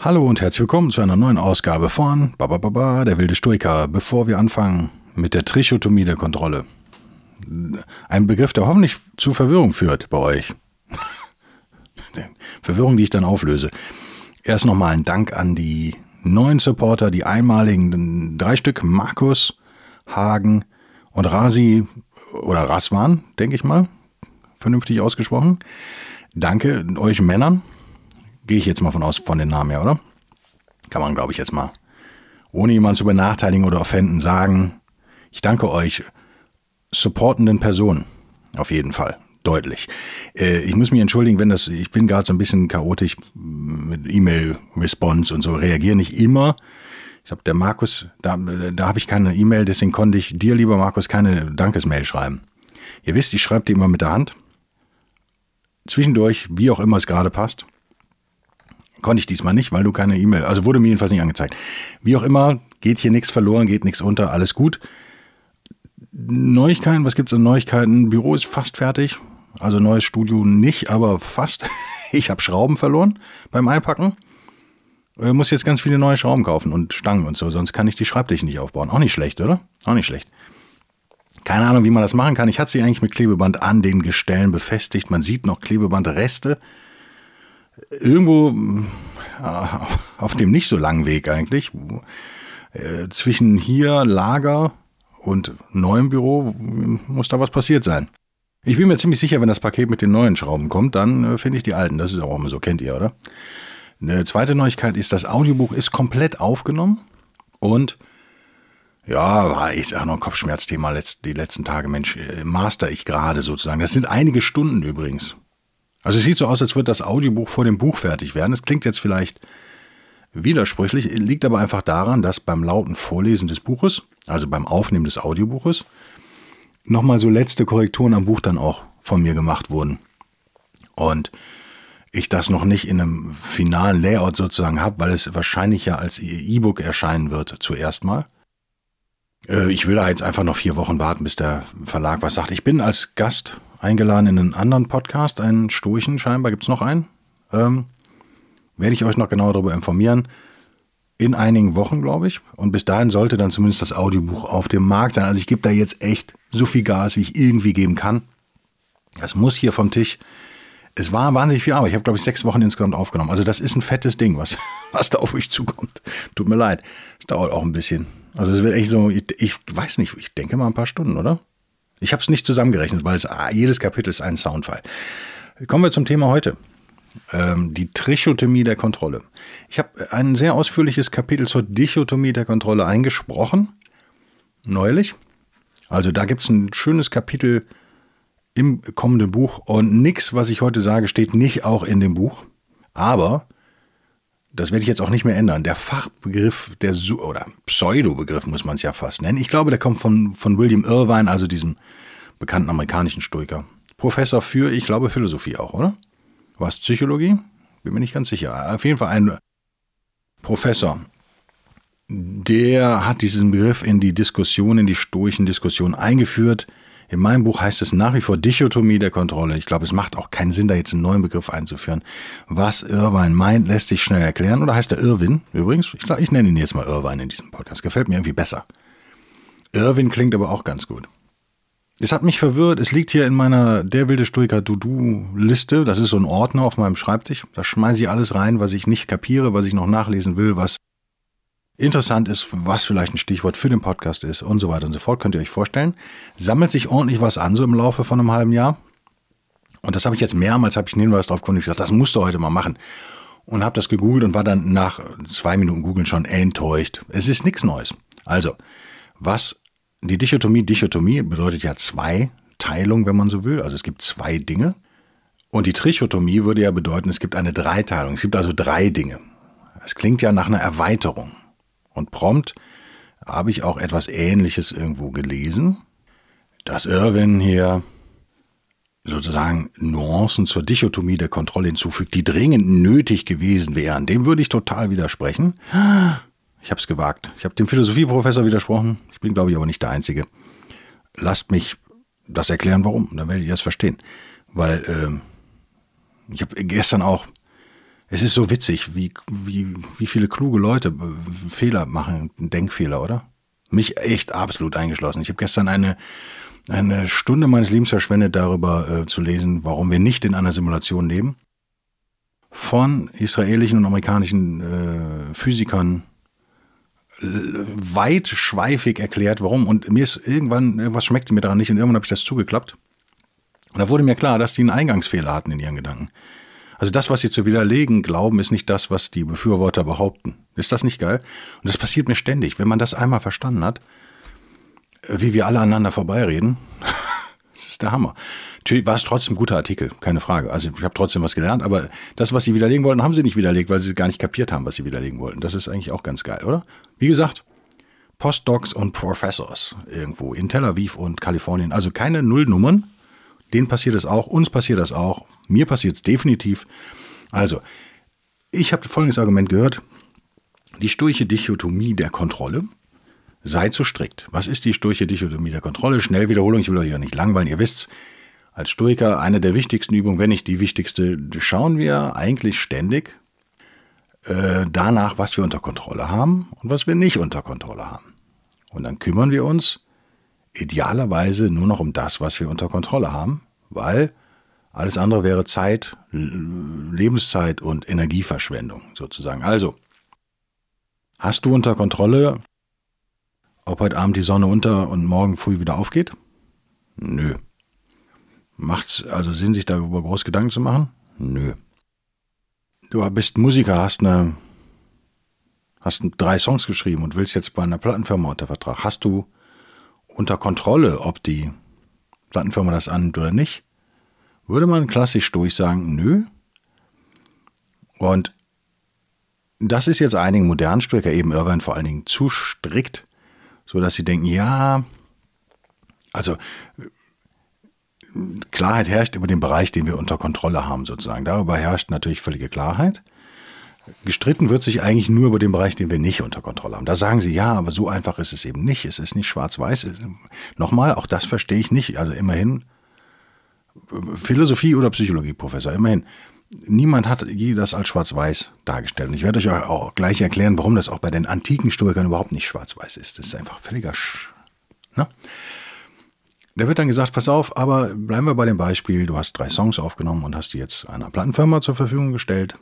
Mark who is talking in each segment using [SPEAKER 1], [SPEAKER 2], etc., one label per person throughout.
[SPEAKER 1] Hallo und herzlich willkommen zu einer neuen Ausgabe von Babababa, der wilde Stoiker. Bevor wir anfangen mit der Trichotomie der Kontrolle. Ein Begriff, der hoffentlich zu Verwirrung führt bei euch. Verwirrung, die ich dann auflöse. Erst nochmal ein Dank an die neuen Supporter, die einmaligen drei Stück, Markus, Hagen und Rasi oder Raswan, denke ich mal, vernünftig ausgesprochen. Danke euch Männern Gehe ich jetzt mal von aus, von den Namen her, oder? Kann man, glaube ich, jetzt mal, ohne jemanden zu benachteiligen oder offenden, sagen, ich danke euch, supportenden Personen. Auf jeden Fall. Deutlich. Äh, ich muss mich entschuldigen, wenn das, ich bin gerade so ein bisschen chaotisch mit E-Mail-Response und so, reagiere nicht immer. Ich habe der Markus, da, da habe ich keine E-Mail, deswegen konnte ich dir, lieber Markus, keine Dankesmail schreiben. Ihr wisst, ich schreibe die immer mit der Hand. Zwischendurch, wie auch immer es gerade passt. Konnte ich diesmal nicht, weil du keine E-Mail, also wurde mir jedenfalls nicht angezeigt. Wie auch immer, geht hier nichts verloren, geht nichts unter, alles gut. Neuigkeiten, was gibt es an Neuigkeiten? Büro ist fast fertig. Also neues Studio nicht, aber fast. Ich habe Schrauben verloren beim Einpacken. Ich muss jetzt ganz viele neue Schrauben kaufen und Stangen und so, sonst kann ich die Schreibtische nicht aufbauen. Auch nicht schlecht, oder? Auch nicht schlecht. Keine Ahnung, wie man das machen kann. Ich hatte sie eigentlich mit Klebeband an den Gestellen befestigt. Man sieht noch Klebebandreste irgendwo äh, auf dem nicht so langen Weg eigentlich, äh, zwischen hier Lager und neuem Büro muss da was passiert sein. Ich bin mir ziemlich sicher, wenn das Paket mit den neuen Schrauben kommt, dann äh, finde ich die alten. Das ist auch immer so, kennt ihr, oder? Eine zweite Neuigkeit ist, das Audiobuch ist komplett aufgenommen und ja, ich sage noch Kopfschmerzthema die letzten Tage, Mensch, master ich gerade sozusagen. Das sind einige Stunden übrigens. Also es sieht so aus, als würde das Audiobuch vor dem Buch fertig werden. Das klingt jetzt vielleicht widersprüchlich, liegt aber einfach daran, dass beim lauten Vorlesen des Buches, also beim Aufnehmen des Audiobuches, nochmal so letzte Korrekturen am Buch dann auch von mir gemacht wurden. Und ich das noch nicht in einem finalen Layout sozusagen habe, weil es wahrscheinlich ja als E-Book erscheinen wird zuerst mal. Äh, ich will da jetzt einfach noch vier Wochen warten, bis der Verlag was sagt. Ich bin als Gast eingeladen in einen anderen Podcast, einen Stoischen scheinbar, gibt es noch einen. Ähm, werde ich euch noch genauer darüber informieren. In einigen Wochen, glaube ich. Und bis dahin sollte dann zumindest das Audiobuch auf dem Markt sein. Also ich gebe da jetzt echt so viel Gas, wie ich irgendwie geben kann. Das muss hier vom Tisch. Es war wahnsinnig viel Arbeit. Ich habe, glaube ich, sechs Wochen insgesamt aufgenommen. Also das ist ein fettes Ding, was, was da auf euch zukommt. Tut mir leid. Es dauert auch ein bisschen. Also es wird echt so, ich, ich weiß nicht, ich denke mal ein paar Stunden, oder? Ich habe es nicht zusammengerechnet, weil es, ah, jedes Kapitel ist ein Soundfile. Kommen wir zum Thema heute. Ähm, die Trichotomie der Kontrolle. Ich habe ein sehr ausführliches Kapitel zur Dichotomie der Kontrolle eingesprochen, neulich. Also da gibt es ein schönes Kapitel im kommenden Buch und nichts, was ich heute sage, steht nicht auch in dem Buch. Aber das werde ich jetzt auch nicht mehr ändern. Der Fachbegriff, der oder Pseudobegriff muss man es ja fast nennen. Ich glaube, der kommt von, von William Irvine, also diesem bekannten amerikanischen Stoiker. Professor für, ich glaube, Philosophie auch, oder? War es Psychologie? Bin mir nicht ganz sicher. Auf jeden Fall ein Professor. Der hat diesen Begriff in die Diskussion, in die stoischen Diskussionen eingeführt in meinem Buch heißt es nach wie vor Dichotomie der Kontrolle. Ich glaube, es macht auch keinen Sinn, da jetzt einen neuen Begriff einzuführen. Was Irvine meint, lässt sich schnell erklären. Oder heißt er Irwin übrigens? Ich, ich nenne ihn jetzt mal Irvine in diesem Podcast. Gefällt mir irgendwie besser. Irwin klingt aber auch ganz gut. Es hat mich verwirrt. Es liegt hier in meiner Der wilde Stoiker Dudu-Liste. Das ist so ein Ordner auf meinem Schreibtisch. Da schmeiße ich alles rein, was ich nicht kapiere, was ich noch nachlesen will, was interessant ist, was vielleicht ein Stichwort für den Podcast ist und so weiter und so fort, könnt ihr euch vorstellen. Sammelt sich ordentlich was an, so im Laufe von einem halben Jahr. Und das habe ich jetzt mehrmals, habe ich einen Hinweis drauf gefunden, ich gesagt, das musst du heute mal machen. Und habe das gegoogelt und war dann nach zwei Minuten googeln schon enttäuscht. Es ist nichts Neues. Also, was die Dichotomie, Dichotomie bedeutet ja zwei Teilung, wenn man so will. Also es gibt zwei Dinge. Und die Trichotomie würde ja bedeuten, es gibt eine Dreiteilung. Es gibt also drei Dinge. Es klingt ja nach einer Erweiterung. Und prompt habe ich auch etwas Ähnliches irgendwo gelesen, dass Irwin hier sozusagen Nuancen zur Dichotomie der Kontrolle hinzufügt, die dringend nötig gewesen wären. Dem würde ich total widersprechen. Ich habe es gewagt. Ich habe dem Philosophieprofessor widersprochen. Ich bin, glaube ich, aber nicht der Einzige. Lasst mich das erklären, warum. Dann werdet ihr es verstehen. Weil äh, ich habe gestern auch, es ist so witzig, wie, wie, wie viele kluge Leute äh, Fehler machen, Denkfehler, oder? Mich echt absolut eingeschlossen. Ich habe gestern eine, eine Stunde meines Lebens verschwendet, darüber äh, zu lesen, warum wir nicht in einer Simulation leben. Von israelischen und amerikanischen äh, Physikern weitschweifig erklärt, warum. Und mir ist irgendwann, irgendwas schmeckte mir daran nicht und irgendwann habe ich das zugeklappt. Und da wurde mir klar, dass die einen Eingangsfehler hatten in ihren Gedanken. Also das, was sie zu widerlegen glauben, ist nicht das, was die Befürworter behaupten. Ist das nicht geil? Und das passiert mir ständig. Wenn man das einmal verstanden hat, wie wir alle aneinander vorbeireden, das ist der Hammer. Natürlich war es trotzdem ein guter Artikel, keine Frage. Also ich habe trotzdem was gelernt, aber das, was sie widerlegen wollten, haben sie nicht widerlegt, weil sie gar nicht kapiert haben, was sie widerlegen wollten. Das ist eigentlich auch ganz geil, oder? Wie gesagt, Postdocs und Professors irgendwo in Tel Aviv und Kalifornien. Also keine Nullnummern. Denen passiert es auch, uns passiert das auch, mir passiert es definitiv. Also, ich habe folgendes Argument gehört. Die sturche Dichotomie der Kontrolle sei zu strikt. Was ist die sturche Dichotomie der Kontrolle? Schnellwiederholung, ich will euch ja nicht langweilen, ihr wisst's. Als Stoiker eine der wichtigsten Übungen, wenn nicht die wichtigste, schauen wir eigentlich ständig äh, danach, was wir unter Kontrolle haben und was wir nicht unter Kontrolle haben. Und dann kümmern wir uns idealerweise nur noch um das, was wir unter Kontrolle haben, weil alles andere wäre Zeit, Lebenszeit und Energieverschwendung sozusagen. Also, hast du unter Kontrolle, ob heute Abend die Sonne unter und morgen früh wieder aufgeht? Nö. Macht es also Sinn, sich darüber groß Gedanken zu machen? Nö. Du bist Musiker, hast eine, hast drei Songs geschrieben und willst jetzt bei einer Plattenfirma unter Vertrag. Hast du unter Kontrolle, ob die Plattenfirma das annimmt oder nicht? Würde man klassisch durch sagen, nö. Und das ist jetzt einigen modernen Stricker, eben Irvine vor allen Dingen, zu strikt, sodass sie denken, ja, also Klarheit herrscht über den Bereich, den wir unter Kontrolle haben, sozusagen. Darüber herrscht natürlich völlige Klarheit. Gestritten wird sich eigentlich nur über den Bereich, den wir nicht unter Kontrolle haben. Da sagen sie, ja, aber so einfach ist es eben nicht. Es ist nicht schwarz-weiß. Nochmal, auch das verstehe ich nicht. Also immerhin, Philosophie- oder Psychologie-Professor, immerhin. Niemand hat je das als schwarz-weiß dargestellt. Und ich werde euch auch gleich erklären, warum das auch bei den antiken Stoikern überhaupt nicht schwarz-weiß ist. Das ist einfach völliger Sch. Ne? Da wird dann gesagt, pass auf, aber bleiben wir bei dem Beispiel, du hast drei Songs aufgenommen und hast die jetzt einer Plattenfirma zur Verfügung gestellt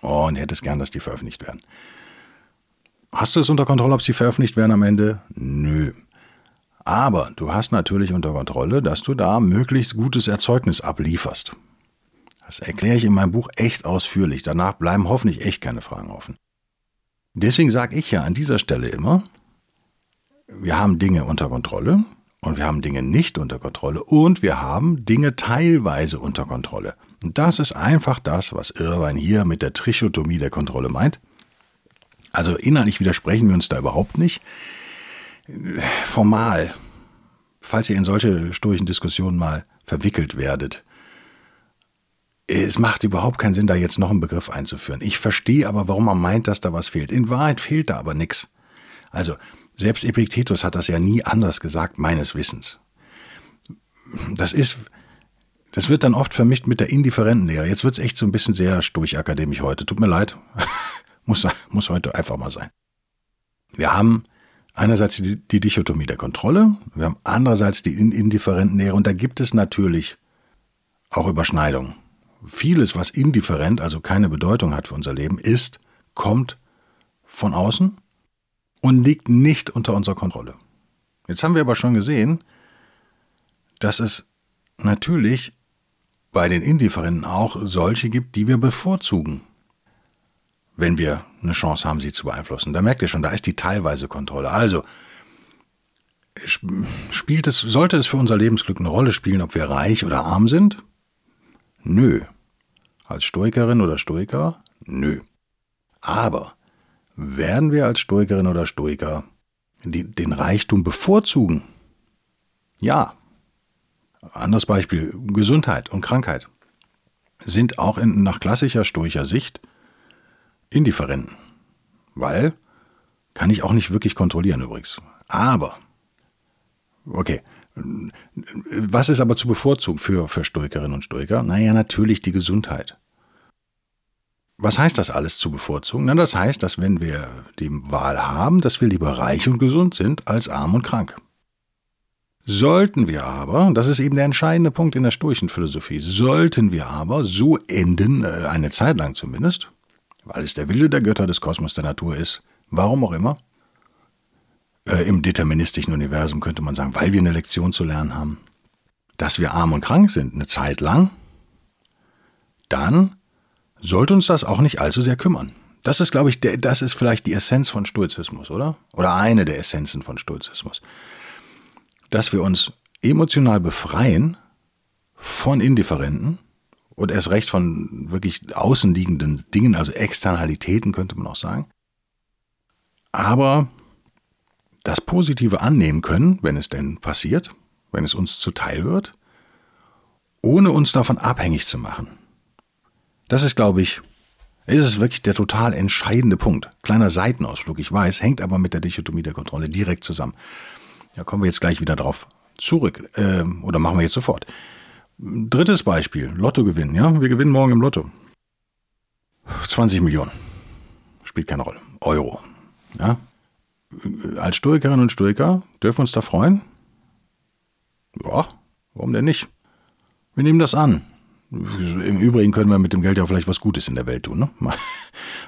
[SPEAKER 1] und hättest gern, dass die veröffentlicht werden. Hast du es unter Kontrolle, ob sie veröffentlicht werden am Ende? Nö. Aber du hast natürlich unter Kontrolle, dass du da möglichst gutes Erzeugnis ablieferst. Das erkläre ich in meinem Buch echt ausführlich. Danach bleiben hoffentlich echt keine Fragen offen. Deswegen sage ich ja an dieser Stelle immer, wir haben Dinge unter Kontrolle, und wir haben Dinge nicht unter Kontrolle und wir haben Dinge teilweise unter Kontrolle. Und das ist einfach das, was Irvine hier mit der Trichotomie der Kontrolle meint. Also innerlich widersprechen wir uns da überhaupt nicht. Formal, falls ihr in solche sturchen Diskussionen mal verwickelt werdet, es macht überhaupt keinen Sinn, da jetzt noch einen Begriff einzuführen. Ich verstehe aber, warum man meint, dass da was fehlt. In Wahrheit fehlt da aber nichts. Also, selbst Epiktetus hat das ja nie anders gesagt, meines Wissens. Das ist, das wird dann oft vermischt mit der indifferenten Lehre. Jetzt wird es echt so ein bisschen sehr sturchakademisch heute. Tut mir leid. muss, muss heute einfach mal sein. Wir haben einerseits die, die Dichotomie der Kontrolle, wir haben andererseits die indifferenten Lehre und da gibt es natürlich auch Überschneidungen. Vieles, was indifferent, also keine Bedeutung hat für unser Leben, ist, kommt von außen und liegt nicht unter unserer Kontrolle. Jetzt haben wir aber schon gesehen, dass es natürlich bei den Indifferenten auch solche gibt, die wir bevorzugen, wenn wir eine Chance haben, sie zu beeinflussen. Da merkt ihr schon, da ist die teilweise Kontrolle. Also spielt es, sollte es für unser Lebensglück eine Rolle spielen, ob wir reich oder arm sind? Nö. Als Stoikerin oder Stoiker? Nö. Aber werden wir als Stoikerin oder Stoiker die, den Reichtum bevorzugen? Ja. Anderes Beispiel, Gesundheit und Krankheit sind auch in, nach klassischer stoischer Sicht indifferenten. Weil, kann ich auch nicht wirklich kontrollieren übrigens. Aber, okay, was ist aber zu bevorzugen für, für Stoikerinnen und Stoiker? Naja, natürlich die Gesundheit. Was heißt das alles zu bevorzugen? Na, das heißt, dass wenn wir die Wahl haben, dass wir lieber reich und gesund sind als arm und krank. Sollten wir aber, das ist eben der entscheidende Punkt in der stoischen Philosophie, sollten wir aber so enden, äh, eine Zeit lang zumindest, weil es der Wille der Götter des Kosmos der Natur ist, warum auch immer, äh, im deterministischen Universum könnte man sagen, weil wir eine Lektion zu lernen haben, dass wir arm und krank sind eine Zeit lang, dann sollte uns das auch nicht allzu sehr kümmern. Das ist, glaube ich, der, das ist vielleicht die Essenz von Stoizismus, oder? Oder eine der Essenzen von Stoizismus. Dass wir uns emotional befreien von Indifferenten und erst recht von wirklich außenliegenden Dingen, also Externalitäten könnte man auch sagen. Aber das Positive annehmen können, wenn es denn passiert, wenn es uns zuteil wird, ohne uns davon abhängig zu machen. Das ist, glaube ich, ist es wirklich der total entscheidende Punkt. Kleiner Seitenausflug, ich weiß, hängt aber mit der Dichotomie der Kontrolle direkt zusammen. Da kommen wir jetzt gleich wieder drauf zurück. Äh, oder machen wir jetzt sofort. Drittes Beispiel, Lotto gewinnen. Ja, wir gewinnen morgen im Lotto. 20 Millionen. Spielt keine Rolle. Euro. Ja, als Stoikerinnen und Stoiker dürfen wir uns da freuen? Ja, warum denn nicht? Wir nehmen das an. Im Übrigen können wir mit dem Geld ja vielleicht was Gutes in der Welt tun. Ne?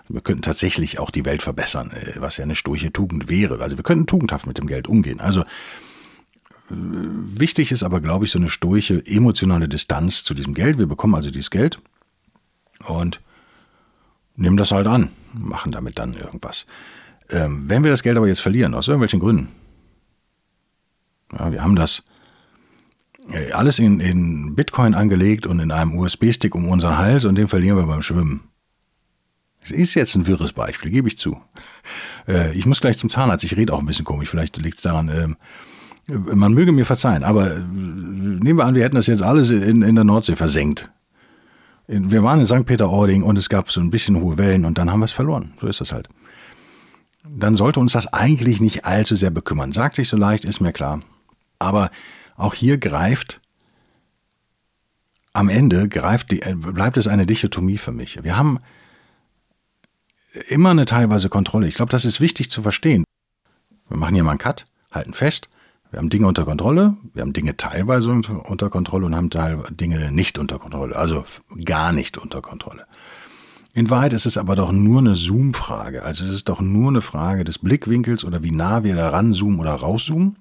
[SPEAKER 1] Wir könnten tatsächlich auch die Welt verbessern, äh, was ja eine stoische Tugend wäre. Also wir könnten tugendhaft mit dem Geld umgehen. Also äh, wichtig ist aber, glaube ich, so eine stoische emotionale Distanz zu diesem Geld. Wir bekommen also dieses Geld und nehmen das halt an, machen damit dann irgendwas. Ähm, wenn wir das Geld aber jetzt verlieren, aus irgendwelchen Gründen, ja, wir haben das alles in, in Bitcoin angelegt und in einem USB-Stick um unseren Hals und den verlieren wir beim Schwimmen. Das ist jetzt ein wirres Beispiel, gebe ich zu. Äh, ich muss gleich zum Zahnarzt, ich rede auch ein bisschen komisch, vielleicht liegt es daran, ähm, man möge mir verzeihen, aber äh, nehmen wir an, wir hätten das jetzt alles in, in der Nordsee versenkt. Wir waren in St. Peter-Ording und es gab so ein bisschen hohe Wellen und dann haben wir es verloren. So ist das halt dann sollte uns das eigentlich nicht allzu sehr bekümmern. Sagt sich so leicht, ist mir klar. Aber auch hier greift am Ende greift die, bleibt es eine Dichotomie für mich. Wir haben immer eine teilweise Kontrolle. Ich glaube, das ist wichtig zu verstehen. Wir machen hier mal einen Cut, halten fest. Wir haben Dinge unter Kontrolle, wir haben Dinge teilweise unter Kontrolle und haben Dinge nicht unter Kontrolle, also gar nicht unter Kontrolle. In Wahrheit ist es aber doch nur eine Zoom-Frage. Also es ist doch nur eine Frage des Blickwinkels oder wie nah wir da ranzoomen oder rauszoomen.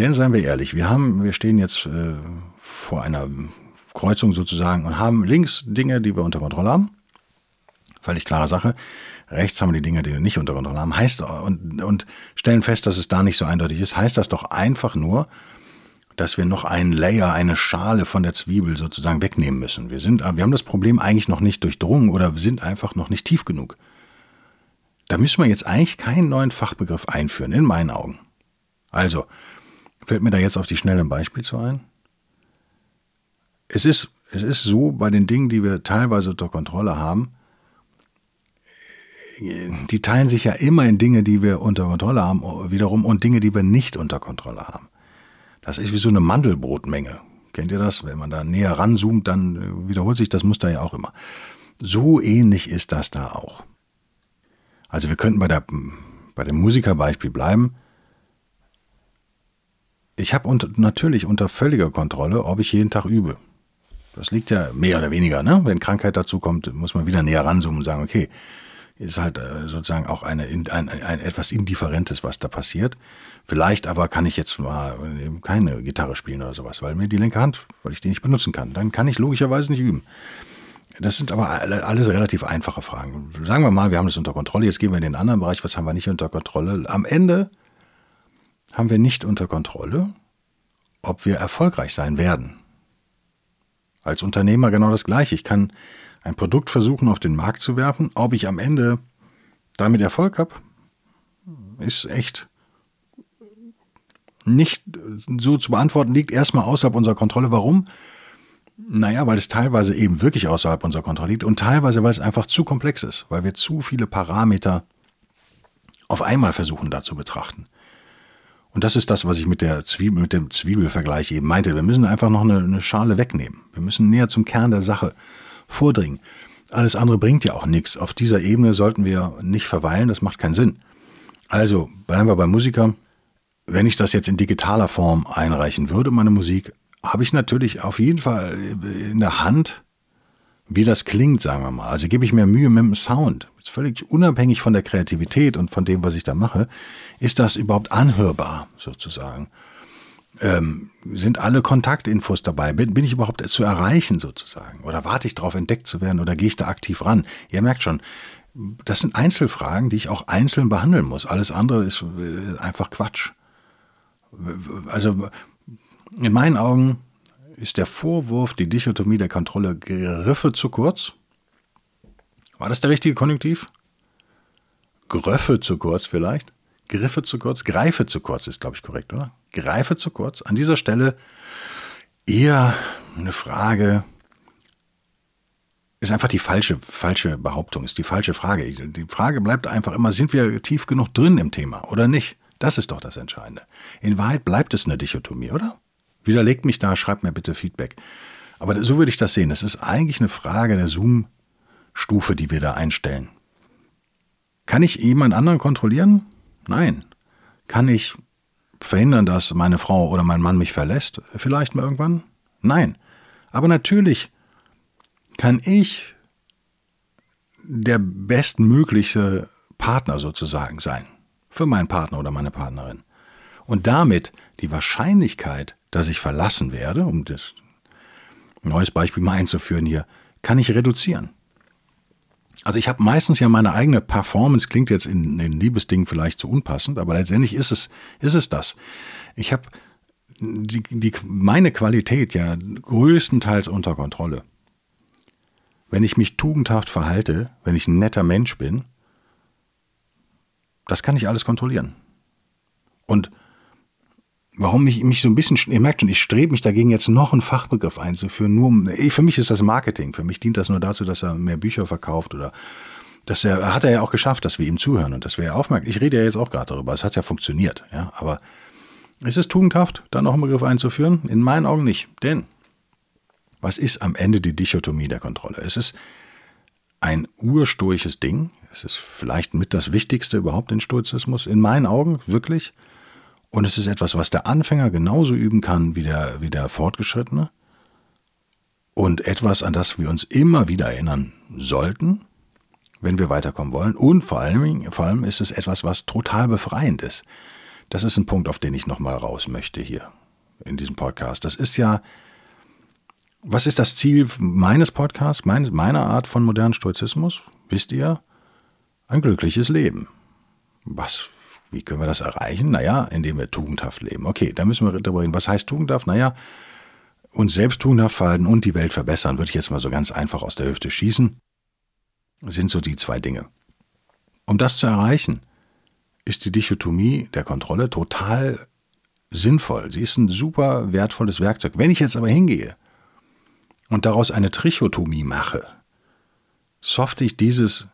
[SPEAKER 1] Denn seien wir ehrlich, wir haben, wir stehen jetzt äh, vor einer Kreuzung sozusagen und haben links Dinge, die wir unter Kontrolle haben. Völlig klare Sache. Rechts haben wir die Dinge, die wir nicht unter Kontrolle haben. Heißt, und, und stellen fest, dass es da nicht so eindeutig ist, heißt das doch einfach nur, dass wir noch einen Layer, eine Schale von der Zwiebel sozusagen wegnehmen müssen. Wir, sind, wir haben das Problem eigentlich noch nicht durchdrungen oder sind einfach noch nicht tief genug. Da müssen wir jetzt eigentlich keinen neuen Fachbegriff einführen, in meinen Augen. Also, fällt mir da jetzt auf die Schnelle ein Beispiel zu ein? Es ist, es ist so, bei den Dingen, die wir teilweise unter Kontrolle haben, die teilen sich ja immer in Dinge, die wir unter Kontrolle haben, wiederum und Dinge, die wir nicht unter Kontrolle haben. Das ist wie so eine Mandelbrotmenge. Kennt ihr das? Wenn man da näher ranzoomt, dann wiederholt sich das Muster ja auch immer. So ähnlich ist das da auch. Also wir könnten bei, der, bei dem Musikerbeispiel bleiben. Ich habe natürlich unter völliger Kontrolle, ob ich jeden Tag übe. Das liegt ja mehr oder weniger, ne? Wenn Krankheit dazu kommt, muss man wieder näher ranzoomen und sagen, okay, ist halt äh, sozusagen auch eine, ein, ein etwas Indifferentes, was da passiert. Vielleicht aber kann ich jetzt mal keine Gitarre spielen oder sowas, weil mir die linke Hand, weil ich die nicht benutzen kann. Dann kann ich logischerweise nicht üben. Das sind aber alles relativ einfache Fragen. Sagen wir mal, wir haben das unter Kontrolle. Jetzt gehen wir in den anderen Bereich. Was haben wir nicht unter Kontrolle? Am Ende haben wir nicht unter Kontrolle, ob wir erfolgreich sein werden. Als Unternehmer genau das gleiche. Ich kann ein Produkt versuchen auf den Markt zu werfen. Ob ich am Ende damit Erfolg habe, ist echt nicht so zu beantworten, liegt erstmal außerhalb unserer Kontrolle. Warum? Naja, weil es teilweise eben wirklich außerhalb unserer Kontrolle liegt und teilweise, weil es einfach zu komplex ist, weil wir zu viele Parameter auf einmal versuchen da zu betrachten. Und das ist das, was ich mit, der Zwiebel, mit dem Zwiebelvergleich eben meinte. Wir müssen einfach noch eine, eine Schale wegnehmen. Wir müssen näher zum Kern der Sache vordringen. Alles andere bringt ja auch nichts. Auf dieser Ebene sollten wir nicht verweilen, das macht keinen Sinn. Also bleiben wir beim Musiker. Wenn ich das jetzt in digitaler Form einreichen würde, meine Musik, habe ich natürlich auf jeden Fall in der Hand, wie das klingt, sagen wir mal. Also gebe ich mir Mühe mit dem Sound. Völlig unabhängig von der Kreativität und von dem, was ich da mache, ist das überhaupt anhörbar, sozusagen. Ähm, sind alle Kontaktinfos dabei? Bin, bin ich überhaupt zu erreichen, sozusagen? Oder warte ich darauf, entdeckt zu werden? Oder gehe ich da aktiv ran? Ihr merkt schon, das sind Einzelfragen, die ich auch einzeln behandeln muss. Alles andere ist äh, einfach Quatsch. Also in meinen Augen ist der Vorwurf, die Dichotomie der Kontrolle Griffe zu kurz. War das der richtige Konjunktiv? Gröffe zu kurz vielleicht? Griffe zu kurz? Greife zu kurz ist, glaube ich, korrekt, oder? Greife zu kurz. An dieser Stelle eher eine Frage, ist einfach die falsche, falsche Behauptung, ist die falsche Frage. Die Frage bleibt einfach immer, sind wir tief genug drin im Thema oder nicht? Das ist doch das Entscheidende. In Wahrheit bleibt es eine Dichotomie, oder? Widerlegt mich da, schreibt mir bitte Feedback. Aber so würde ich das sehen. Es ist eigentlich eine Frage der Zoom-Stufe, die wir da einstellen. Kann ich jemand anderen kontrollieren? Nein. Kann ich verhindern, dass meine Frau oder mein Mann mich verlässt? Vielleicht mal irgendwann? Nein. Aber natürlich kann ich der bestmögliche Partner sozusagen sein für meinen Partner oder meine Partnerin. Und damit die Wahrscheinlichkeit, dass ich verlassen werde, um das neues Beispiel mal einzuführen hier, kann ich reduzieren. Also ich habe meistens ja meine eigene Performance, klingt jetzt in den Liebesdingen vielleicht zu unpassend, aber letztendlich ist es, ist es das. Ich habe die, die, meine Qualität ja größtenteils unter Kontrolle. Wenn ich mich tugendhaft verhalte, wenn ich ein netter Mensch bin, das kann ich alles kontrollieren. Und warum ich mich so ein bisschen, ihr merkt schon, ich strebe mich dagegen, jetzt noch einen Fachbegriff einzuführen. Nur, für mich ist das Marketing. Für mich dient das nur dazu, dass er mehr Bücher verkauft oder das er, hat er ja auch geschafft, dass wir ihm zuhören und dass wir aufmerken. Ich rede ja jetzt auch gerade darüber. Es hat ja funktioniert, ja. Aber ist es tugendhaft, da noch einen Begriff einzuführen? In meinen Augen nicht. Denn was ist am Ende die Dichotomie der Kontrolle? Es ist ein urstoisches Ding. Es ist vielleicht mit das Wichtigste überhaupt in Stoizismus, in meinen Augen, wirklich. Und es ist etwas, was der Anfänger genauso üben kann wie der, wie der Fortgeschrittene. Und etwas, an das wir uns immer wieder erinnern sollten, wenn wir weiterkommen wollen. Und vor allem, vor allem ist es etwas, was total befreiend ist. Das ist ein Punkt, auf den ich nochmal raus möchte hier in diesem Podcast. Das ist ja, was ist das Ziel meines Podcasts, meiner Art von modernen Stoizismus? Wisst ihr? Ein glückliches Leben. Was wie können wir das erreichen? Naja, indem wir tugendhaft leben. Okay, da müssen wir darüber reden. Was heißt tugendhaft? Naja, uns selbst tugendhaft verhalten und die Welt verbessern, würde ich jetzt mal so ganz einfach aus der Hüfte schießen, sind so die zwei Dinge. Um das zu erreichen, ist die Dichotomie der Kontrolle total sinnvoll. Sie ist ein super wertvolles Werkzeug. Wenn ich jetzt aber hingehe und daraus eine Trichotomie mache, softe ich dieses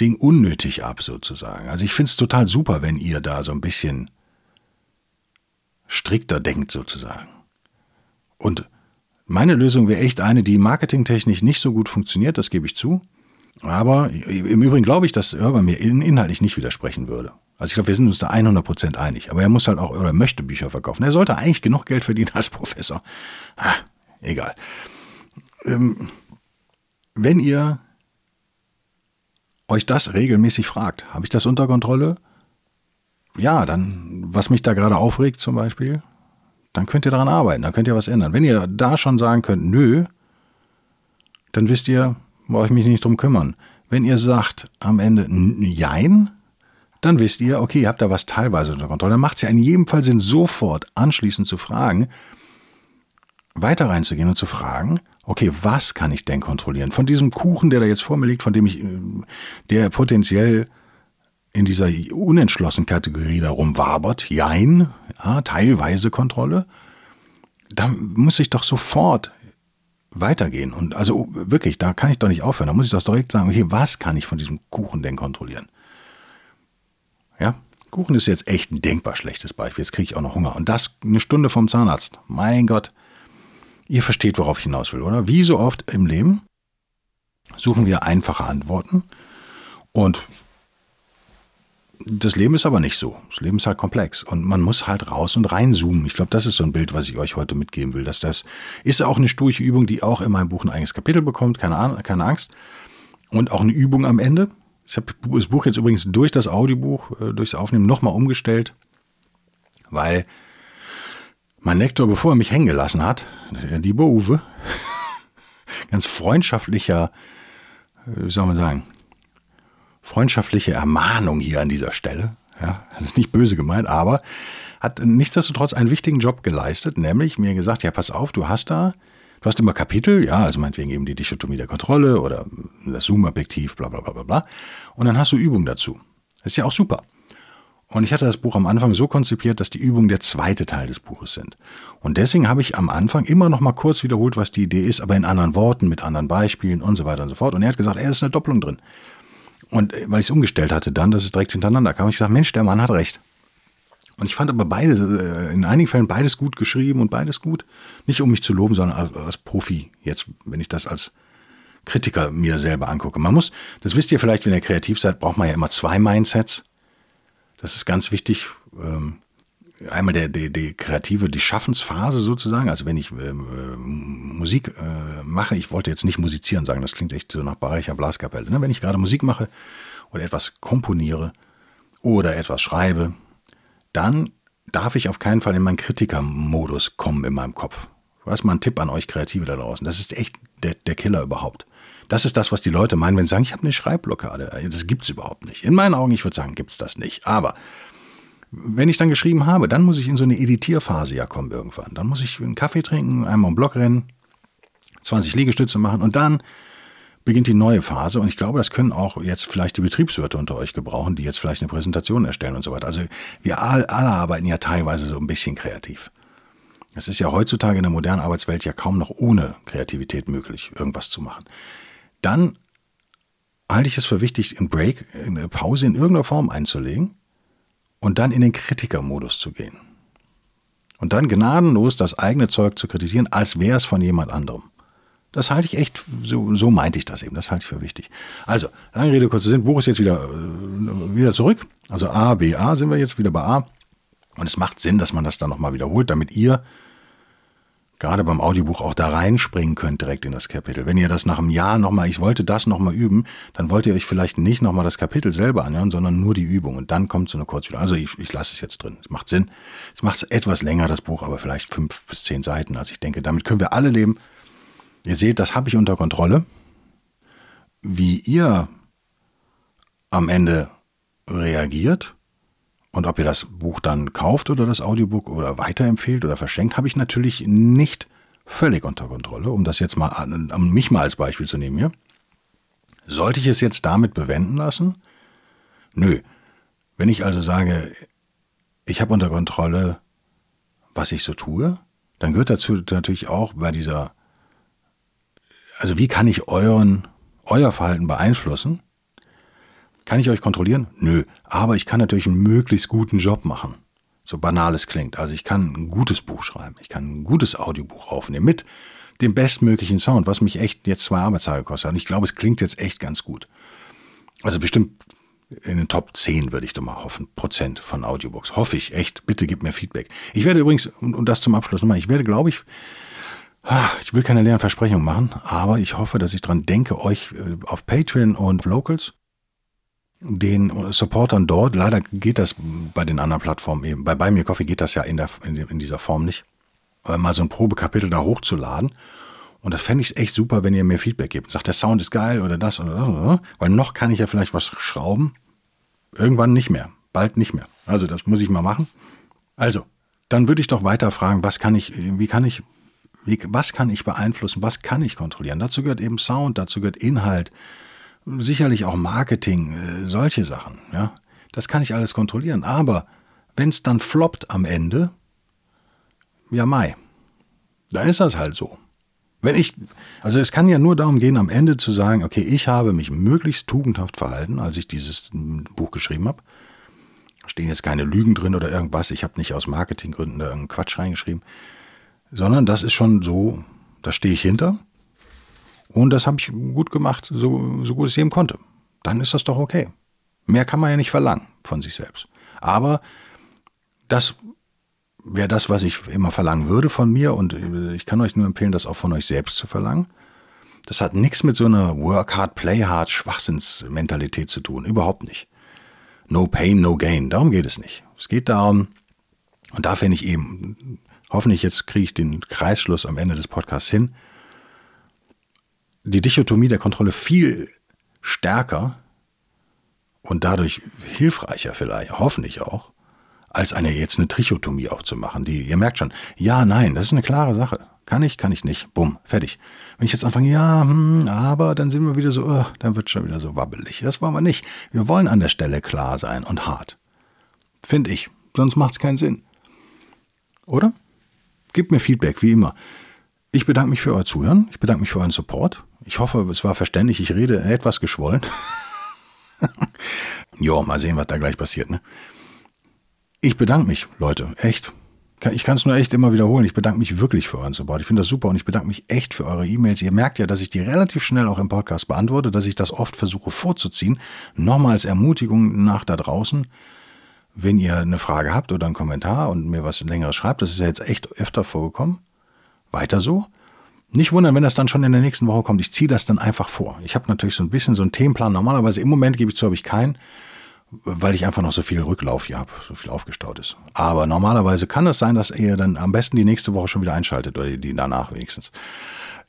[SPEAKER 1] Ding unnötig ab, sozusagen. Also ich finde es total super, wenn ihr da so ein bisschen strikter denkt, sozusagen. Und meine Lösung wäre echt eine, die marketingtechnisch nicht so gut funktioniert, das gebe ich zu. Aber im Übrigen glaube ich, dass Urban mir inhaltlich nicht widersprechen würde. Also ich glaube, wir sind uns da 100% einig. Aber er muss halt auch, oder möchte Bücher verkaufen. Er sollte eigentlich genug Geld verdienen als Professor. Ah, egal. Ähm, wenn ihr euch das regelmäßig fragt, habe ich das unter Kontrolle? Ja, dann, was mich da gerade aufregt zum Beispiel, dann könnt ihr daran arbeiten, dann könnt ihr was ändern. Wenn ihr da schon sagen könnt, nö, dann wisst ihr, brauche ich mich nicht drum kümmern. Wenn ihr sagt am Ende Jein, dann wisst ihr, okay, ihr habt da was teilweise unter Kontrolle. Dann macht es ja in jedem Fall Sinn, sofort anschließend zu fragen, weiter reinzugehen und zu fragen, okay, was kann ich denn kontrollieren? Von diesem Kuchen, der da jetzt vor mir liegt, von dem ich, äh, der potenziell in dieser unentschlossen Kategorie darum wabert, jein, ja, teilweise Kontrolle, da muss ich doch sofort weitergehen. Und also wirklich, da kann ich doch nicht aufhören. Da muss ich doch direkt sagen, okay, was kann ich von diesem Kuchen denn kontrollieren? Ja, Kuchen ist jetzt echt ein denkbar schlechtes Beispiel. Jetzt kriege ich auch noch Hunger. Und das eine Stunde vom Zahnarzt. Mein Gott. Ihr versteht, worauf ich hinaus will, oder? Wie so oft im Leben suchen wir einfache Antworten. Und das Leben ist aber nicht so. Das Leben ist halt komplex und man muss halt raus und reinzoomen. Ich glaube, das ist so ein Bild, was ich euch heute mitgeben will. Dass das ist auch eine sturche Übung, die auch in meinem Buch ein eigenes Kapitel bekommt. Keine, Ahnung, keine Angst. Und auch eine Übung am Ende. Ich habe das Buch jetzt übrigens durch das Audiobuch, äh, durchs Aufnehmen nochmal umgestellt, weil mein Lektor, bevor er mich hängen gelassen hat, der liebe Uwe, ganz freundschaftlicher, äh, wie soll man sagen, freundschaftliche Ermahnung hier an dieser Stelle. Ja, das ist nicht böse gemeint, aber hat nichtsdestotrotz einen wichtigen Job geleistet, nämlich mir gesagt, ja, pass auf, du hast da, du hast immer Kapitel, ja, also meinetwegen eben die Dichotomie der Kontrolle oder das Zoom-Objektiv, bla bla bla bla bla. Und dann hast du Übungen dazu. Das ist ja auch super. Und ich hatte das Buch am Anfang so konzipiert, dass die Übungen der zweite Teil des Buches sind. Und deswegen habe ich am Anfang immer noch mal kurz wiederholt, was die Idee ist, aber in anderen Worten, mit anderen Beispielen und so weiter und so fort. Und er hat gesagt, ey, ist eine Doppelung drin. Und äh, weil ich es umgestellt hatte dann, dass es direkt hintereinander kam, ich gesagt, Mensch, der Mann hat recht. Und ich fand aber beide, äh, in einigen Fällen beides gut geschrieben und beides gut. Nicht um mich zu loben, sondern als, als Profi. Jetzt, wenn ich das als Kritiker mir selber angucke. Man muss, das wisst ihr vielleicht, wenn ihr kreativ seid, braucht man ja immer zwei Mindsets. Das ist ganz wichtig. Ähm, einmal der, der, die kreative, die Schaffensphase sozusagen. Also wenn ich äh, Musik äh, mache, ich wollte jetzt nicht musizieren sagen, das klingt echt so nach Barecher Blaskapelle. Ne? Wenn ich gerade Musik mache oder etwas komponiere oder etwas schreibe, dann darf ich auf keinen Fall in meinen Kritikermodus kommen in meinem Kopf. Das ist mal ein Tipp an euch Kreative da draußen. Das ist echt der, der Killer überhaupt. Das ist das, was die Leute meinen, wenn sie sagen, ich habe eine Schreibblockade. Das gibt es überhaupt nicht. In meinen Augen, ich würde sagen, gibt es das nicht. Aber wenn ich dann geschrieben habe, dann muss ich in so eine Editierphase ja kommen irgendwann. Dann muss ich einen Kaffee trinken, einmal im Block rennen, 20 Liegestütze machen und dann beginnt die neue Phase. Und ich glaube, das können auch jetzt vielleicht die Betriebswirte unter euch gebrauchen, die jetzt vielleicht eine Präsentation erstellen und so weiter. Also wir alle arbeiten ja teilweise so ein bisschen kreativ. Es ist ja heutzutage in der modernen Arbeitswelt ja kaum noch ohne Kreativität möglich, irgendwas zu machen. Dann halte ich es für wichtig, einen Break, eine Pause in irgendeiner Form einzulegen und dann in den Kritikermodus zu gehen. Und dann gnadenlos das eigene Zeug zu kritisieren, als wäre es von jemand anderem. Das halte ich echt, so, so meinte ich das eben, das halte ich für wichtig. Also, lange Rede, kurzer Sinn, Buch ist jetzt wieder, äh, wieder zurück. Also A, B, A sind wir jetzt wieder bei A. Und es macht Sinn, dass man das dann nochmal wiederholt, damit ihr gerade beim Audiobuch auch da reinspringen könnt direkt in das Kapitel. Wenn ihr das nach einem Jahr nochmal, ich wollte das nochmal üben, dann wollt ihr euch vielleicht nicht nochmal das Kapitel selber anhören, sondern nur die Übung. Und dann kommt so eine Kurzübung. Also ich, ich lasse es jetzt drin. Es macht Sinn. Es macht etwas länger, das Buch, aber vielleicht fünf bis zehn Seiten. Also ich denke, damit können wir alle leben. Ihr seht, das habe ich unter Kontrolle. Wie ihr am Ende reagiert, und ob ihr das Buch dann kauft oder das Audiobook oder weiterempfehlt oder verschenkt, habe ich natürlich nicht völlig unter Kontrolle, um das jetzt mal an, an mich mal als Beispiel zu nehmen hier. Sollte ich es jetzt damit bewenden lassen? Nö. Wenn ich also sage, ich habe unter Kontrolle, was ich so tue, dann gehört dazu natürlich auch bei dieser, also wie kann ich euren, euer Verhalten beeinflussen? Kann ich euch kontrollieren? Nö. Aber ich kann natürlich einen möglichst guten Job machen. So banal es klingt. Also ich kann ein gutes Buch schreiben. Ich kann ein gutes Audiobuch aufnehmen mit dem bestmöglichen Sound, was mich echt jetzt zwei Arbeitstage kostet. Und ich glaube, es klingt jetzt echt ganz gut. Also bestimmt in den Top 10 würde ich doch mal hoffen, Prozent von Audiobooks. Hoffe ich, echt. Bitte gib mir Feedback. Ich werde übrigens, und das zum Abschluss nochmal, ich werde, glaube ich, ah, ich will keine leeren Versprechungen machen, aber ich hoffe, dass ich dran denke, euch äh, auf Patreon und Locals den Supportern dort, leider geht das bei den anderen Plattformen eben, bei Buy Me Coffee geht das ja in, der, in, in dieser Form nicht, äh, mal so ein Probekapitel da hochzuladen. Und das fände ich echt super, wenn ihr mir Feedback gebt. Sagt, der Sound ist geil oder das oder das. Oder, weil noch kann ich ja vielleicht was schrauben. Irgendwann nicht mehr. Bald nicht mehr. Also das muss ich mal machen. Also, dann würde ich doch weiter fragen, was kann ich, wie kann ich Wie, was kann ich beeinflussen? Was kann ich kontrollieren? Dazu gehört eben Sound, dazu gehört Inhalt, sicherlich auch Marketing, äh, solche Sachen. Ja, das kann ich alles kontrollieren. Aber wenn es dann floppt am Ende, ja Mai, dann ist das halt so. Wenn ich, also es kann ja nur darum gehen, am Ende zu sagen, okay, ich habe mich möglichst tugendhaft verhalten, als ich dieses Buch geschrieben habe. Stehen jetzt keine Lügen drin oder irgendwas. Ich habe nicht aus Marketinggründen da irgendeinen Quatsch reingeschrieben, sondern das ist schon so, da stehe ich hinter. Und das habe ich gut gemacht, so, so gut ich eben konnte. Dann ist das doch okay. Mehr kann man ja nicht verlangen von sich selbst. Aber das wäre das, was ich immer verlangen würde von mir. Und ich kann euch nur empfehlen, das auch von euch selbst zu verlangen. Das hat nichts mit so einer Work hard, play hard Schwachsinnsmentalität zu tun. Überhaupt nicht. No pain, no gain. Darum geht es nicht. Es geht darum, und da finde ich eben, hoffentlich jetzt kriege ich den Kreisschluss am Ende des Podcasts hin, die Dichotomie der Kontrolle viel stärker und dadurch hilfreicher vielleicht, hoffentlich auch, als eine jetzt eine Trichotomie aufzumachen. Die, ihr merkt schon, ja, nein, das ist eine klare Sache. Kann ich, kann ich nicht. Bumm, fertig. Wenn ich jetzt anfange, ja, hm, aber dann sind wir wieder so, uh, dann wird schon wieder so wabbelig. Das wollen wir nicht. Wir wollen an der Stelle klar sein und hart. Finde ich. Sonst macht es keinen Sinn. Oder? Gebt mir Feedback, wie immer. Ich bedanke mich für euer Zuhören. Ich bedanke mich für euren Support. Ich hoffe, es war verständlich. Ich rede etwas geschwollen. jo, mal sehen, was da gleich passiert. Ne? Ich bedanke mich, Leute, echt. Ich kann es nur echt immer wiederholen. Ich bedanke mich wirklich für euren Support. Ich finde das super und ich bedanke mich echt für eure E-Mails. Ihr merkt ja, dass ich die relativ schnell auch im Podcast beantworte, dass ich das oft versuche vorzuziehen. Nochmal als Ermutigung nach da draußen. Wenn ihr eine Frage habt oder einen Kommentar und mir was längeres schreibt, das ist ja jetzt echt öfter vorgekommen. Weiter so. Nicht wundern, wenn das dann schon in der nächsten Woche kommt. Ich ziehe das dann einfach vor. Ich habe natürlich so ein bisschen so einen Themenplan. Normalerweise im Moment gebe ich zu, habe ich keinen weil ich einfach noch so viel Rücklauf hier habe, so viel aufgestaut ist. Aber normalerweise kann es sein, dass ihr dann am besten die nächste Woche schon wieder einschaltet oder die danach wenigstens.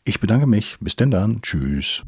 [SPEAKER 1] Ich bedanke mich. Bis denn dann. Tschüss.